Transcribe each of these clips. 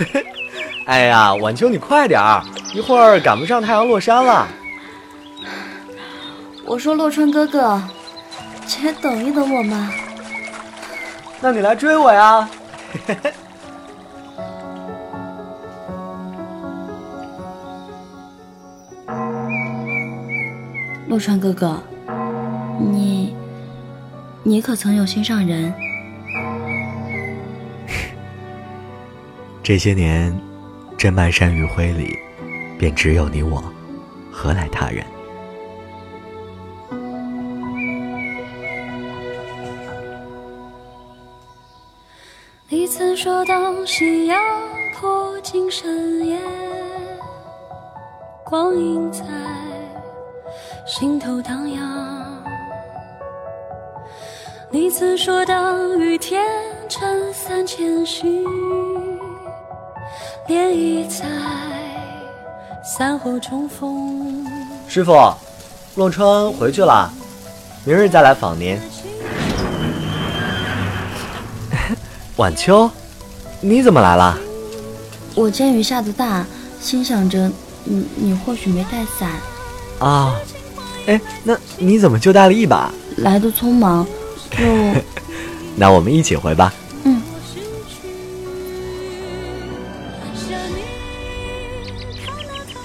哎呀，晚秋你快点儿，一会儿赶不上太阳落山了。我说洛川哥哥，且等一等我嘛。那你来追我呀。洛川哥哥，你，你可曾有心上人？这些年，这漫山余晖里，便只有你我，何来他人？你曾说，当夕阳破尽深夜，光阴在心头荡漾。你曾说，当雨天撑伞前行，涟漪在散后重逢。师傅，洛川回去了，明日再来访您。晚秋，你怎么来了？我见雨下的大，心想着你你或许没带伞啊。哎，那你怎么就带了一把？来的匆忙，就 那我们一起回吧。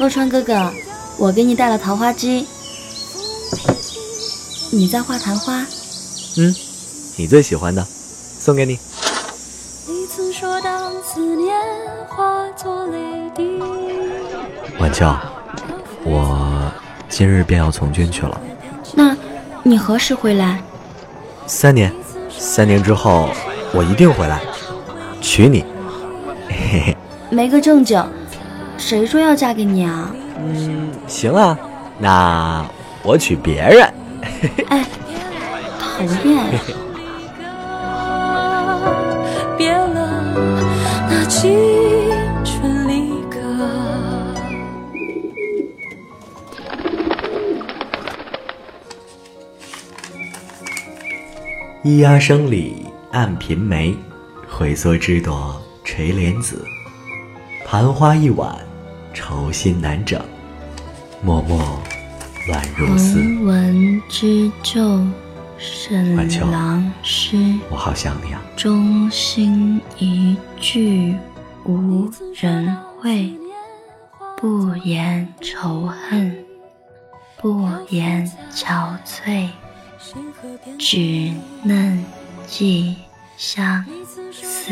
洛川哥哥，我给你带了桃花姬，你在画昙花？嗯，你最喜欢的，送给你。晚秋，我今日便要从军去了。那，你何时回来？三年，三年之后我一定回来，娶你。嘿嘿。没个正经，谁说要嫁给你啊？嗯，行啊，那我娶别人。哎，讨厌。别了，那青春离歌咿呀声里暗颦眉，回缩枝朵垂莲子。盘花一碗，愁心难整，默默乱如丝。横纹织皱，沈郎诗。我好想你啊！衷心一句无人会，不言仇恨，不言憔悴。只嫩寄相思。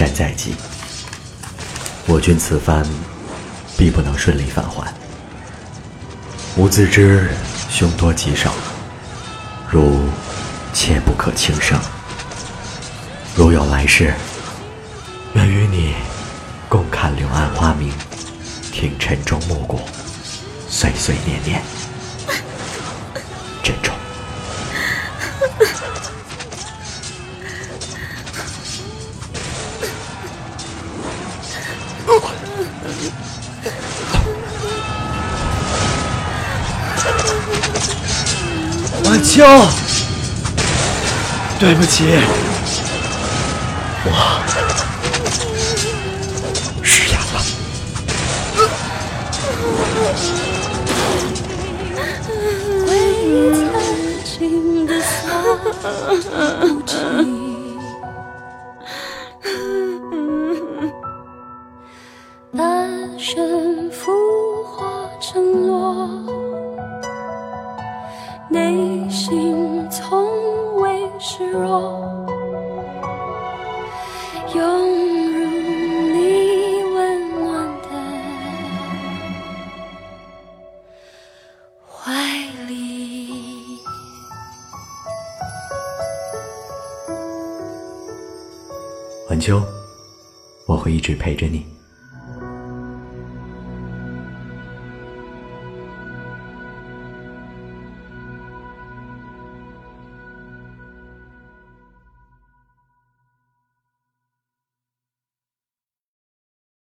战在即，我军此番必不能顺利返还。吾自知凶多吉少，如切不可轻生。如有来世，愿与你共看柳暗花明，听晨钟暮鼓，岁岁年年。枪，对不起，我是哑巴。晚秋，我会一直陪着你。